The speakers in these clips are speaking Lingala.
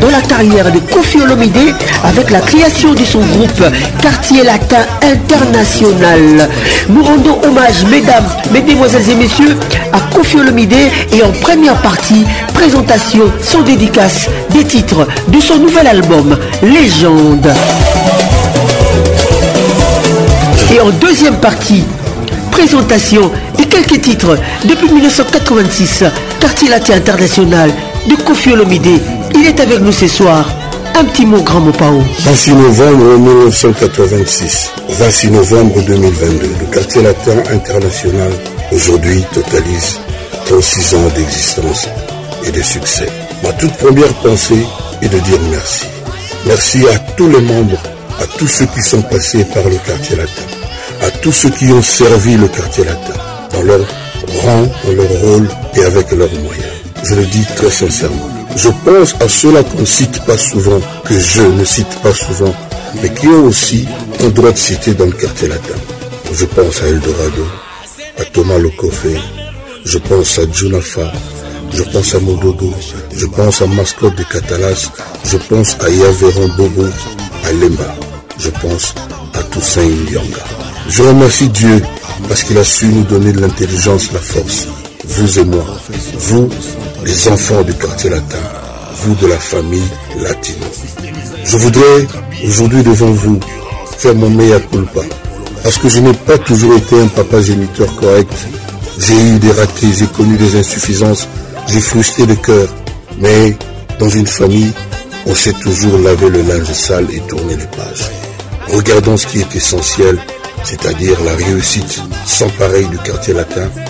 dans la carrière de Kofi avec la création de son groupe Quartier Latin International. Nous rendons hommage, mesdames, mesdemoiselles et messieurs, à Kofi et en première partie, présentation sans dédicace des titres de son nouvel album Légende. Et en deuxième partie, présentation et quelques titres depuis 1986, quartier latin international de Kofi Il est avec nous ce soir. Un petit mot, grand mot, Pao. 26 novembre 1986, 26 novembre 2022, le quartier latin international aujourd'hui totalise 36 ans d'existence et de succès. Ma toute première pensée est de dire merci. Merci à tous les membres, à tous ceux qui sont passés par le quartier latin tous ceux qui ont servi le quartier latin, dans leur rang, dans leur rôle et avec leurs moyens. Je le dis très sincèrement. Je pense à ceux-là qu'on ne cite pas souvent, que je ne cite pas souvent, mais qui ont aussi un droit de citer dans le quartier latin. Je pense à Eldorado, à Thomas Lokofé, je pense à Junafa, je pense à Mododo, je pense à Mascotte de Catalas, je pense à Yaveron Bobo, à Lemba je pense à Toussaint Yanga. Je remercie Dieu parce qu'il a su nous donner de l'intelligence, la force, vous et moi, vous, les enfants du quartier latin, vous de la famille latine. Je voudrais aujourd'hui devant vous faire mon meilleur culpa parce que je n'ai pas toujours été un papa géniteur correct. J'ai eu des ratés, j'ai connu des insuffisances, j'ai frustré le cœur. Mais dans une famille, on sait toujours laver le linge sale et tourner les pages. Regardons ce qui est essentiel, c'est-à-dire la réussite sans pareil du quartier latin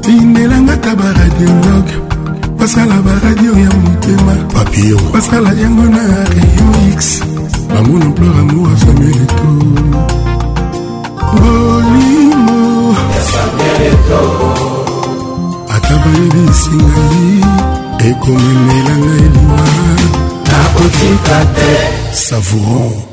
tindelangaka baradiologe basala baradio ya motema papio basala yango na rayon x bango no pleur amour samuel eto bolimo ata bayebisi ngai ekomemela ngai liwa nakotika te savourant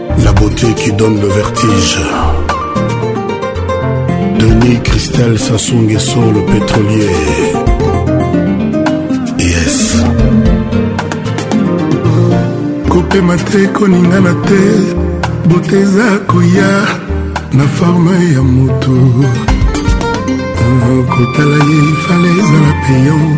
La beauté qui donne le vertige. Denis Christel Sassou Nguesso, le pétrolier. Yes. kopema te koningana te bote eza koya na forme ya moto kotala ye ifale ezala peyon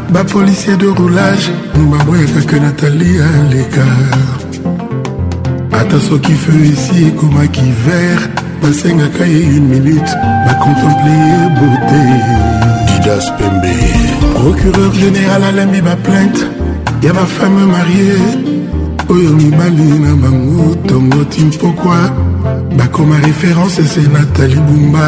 Ba policiers de roulage, baboyaka que Nathalie aleka. Ata soki feu ici ekomaki vert, basengaka ye une minute, ba contempler ye beauté. Didas Pembe. Procureur général alembi ba plainte ya ba femme mariée oyo mibali na bango tongo timpokwa bakoma référence se Nathalie Bumba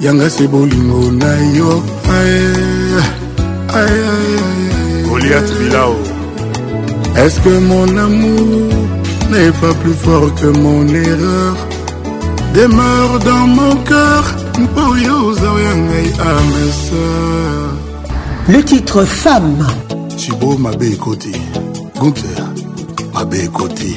yanga se bolingo na yo goliat bilao est ce que mon amour n'est pas plus fort que mon erreur demeure dans mon cœur mpo yo oza ya ngai ame ah, sœur le titre femme chibo mabe ekoti gunter mabe ekoti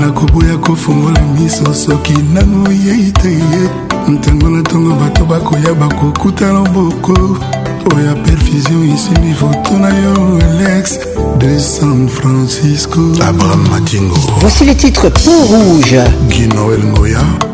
nakoboya kofongola miso soki nano yei te ye ntango na ntongo bato bakoya bakokutana boko oya perfusion esimbi foto na yo alex de san francisco abraham matingo voici le titre peau rouge guy noel ngoya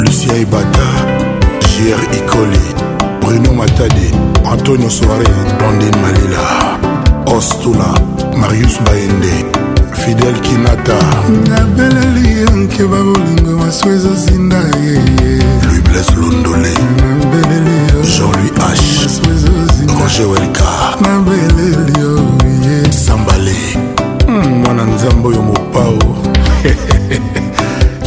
lucia ebata jr ikoli bruno matadi antonio soare blandin malila ostula marius baende fidel kinata nabeleli yanke babolingo maso ezozinda yeye luibles londole nabeleli jean-louis h roger welka nabeleli yo sambale hmm, mwana nzambe oyo mopao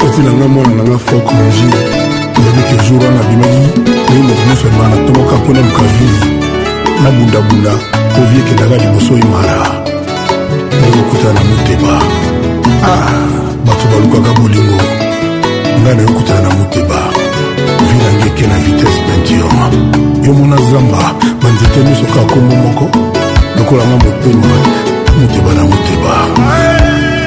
Koti na nga mwana na nga fok maji Nabi ke jour wana abimaki Nayi moto nyonso ya mara Tomoka mpo na luka vie Na bunda bunda Po vie kendaka liboso ye mara Nayi kokuta na moteba Ah Bato balukaka bolingo Nga nayo kuta na moteba Vie na ngeke na vitesse peinture Yo mona zamba Banzete nyonso ka kombo moko Lokola nga motema Moteba na moteba Aye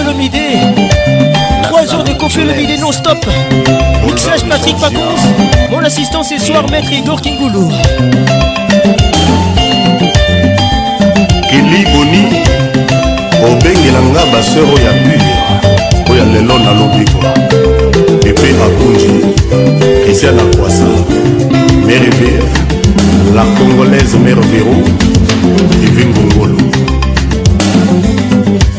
Olomide 3 jours de Kofi Olomide non stop Mixage Patrick Pacons Mon assistant ce soir Maître Igor Kingoulou Kelly Boni obengela nga baseur oyo ya pure oyo ya lelo nalobi kwa epe akunji christian na kwasa mere vere la congolaise mere vero ivi ngongolo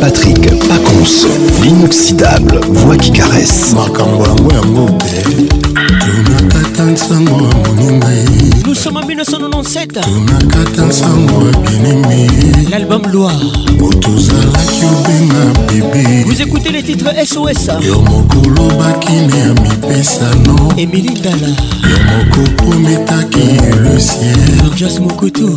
Patrick Pacons, l'inoxydable voix qui caresse. Makambo yango yango te. Tunakata nsango ya moninga ye. Nous sommes en 1997. Tunakata nsango ya binemi. L'album Loi. Otozalaki obenga bebe. Vous écoutez les titres SOS. Yo mokolo bakimi ya mipesa no. Emilie Dala. Yo moko prometaki le ciel. Just Mokoto.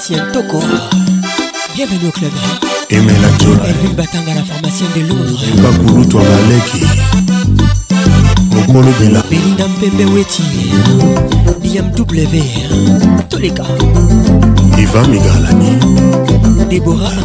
Sientoko, bienvenue au club. Emela Jola. Erwin Batanga, la formation de Londres. Kakulu toi Maleki. Mokolo Bela. Belinda Mpembe Weti. BMW. Tous les cas. Ivan Migalani. Deborah.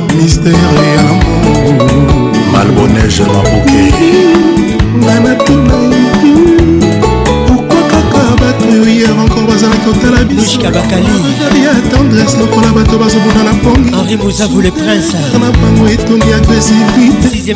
mistere ya malboneje mabuke nga natuna pourkoi kaka bato yo hier encore bazalaki kotala bisoya tendresse lokola bato bazobunda na pongi henri mozavu le prince na bango etongi agressivité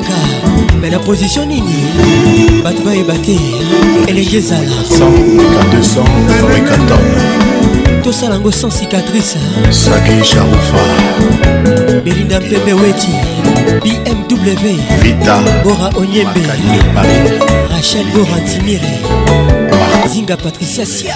me na position nini bato bayeba te elenge ezala tosala yango sans cicatrice saki sharufa belinda mpembe weti bmw vita bora onyembe rachel bora timire zinga patricia sia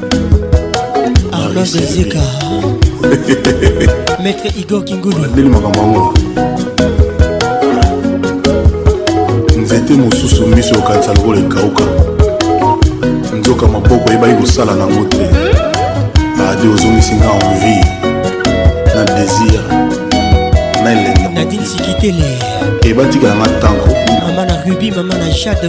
arnaud zezika maître igor kingulundeli makambo yango nzete mosusu miso okanisa lokola ekauka nzoka maboko eyebaki kosala nango te ade ozongisi nga envie na désir na elenga nadine sikitele ebatikala nga ntango mama na rubi mama na jade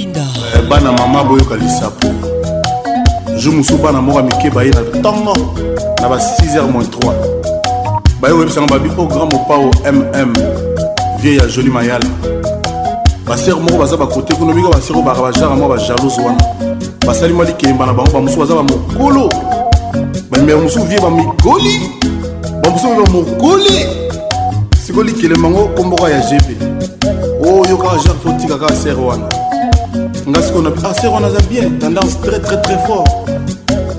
Linda. Eh, bana mama boyoka lisapo jour mosusu bana moko ya mike baye na ntongo na ba 6h3 baye koyebisanga babi o oh, grand mopao mm vie ya joli mayala basere moko baza bakote kuna bika basere oyo baka bajara mwa bajalouse wana basali mwa likemba na bango bamosusu baza bamokolo bamimea mosusu vie bamigoli bamosusu ba mokoli siko likelema yango komboka ya gb oyo kaka jean fo tika kaka ser wana nga siko na ah, ser wana aza bien tendance très très très fort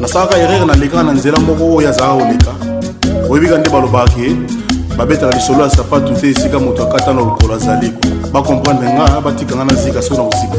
nasalaka erreur nalekaka na nzela moko oyo azalaka koleka oyebika nde balobaka ke babetaka lisolo ya sapatu te esika moto akata na lokolo azali bakomprendre nga batika nga na zika siko na kosika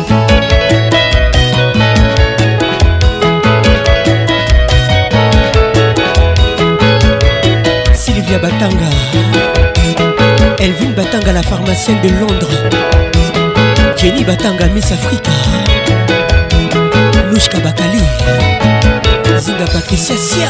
Sylvia Batanga Elvin Batanga la pharmacienne de Londres Jenny Batanga Miss Africa Louchka Bakali Zinga Patricia Sia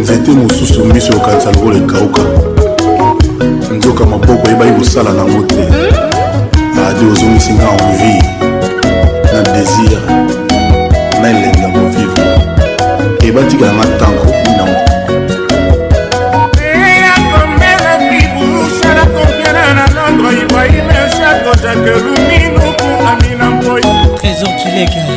nzete mosusu miso okanisa lokola ekauka nzoka maboko eyebaki kosala nango te ade ozongisi nga envie na désir na elengi ya kovivre ebatikala nga ntango minango Trésor Kileka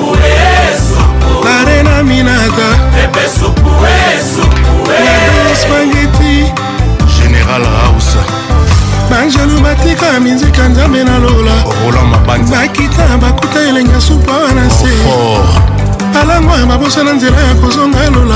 arena minata spangeti general house banjelu batika minzika nzambe na lola bakita bakuta elengi ya supa wana se alangwa babosana nzela ya kozonga lola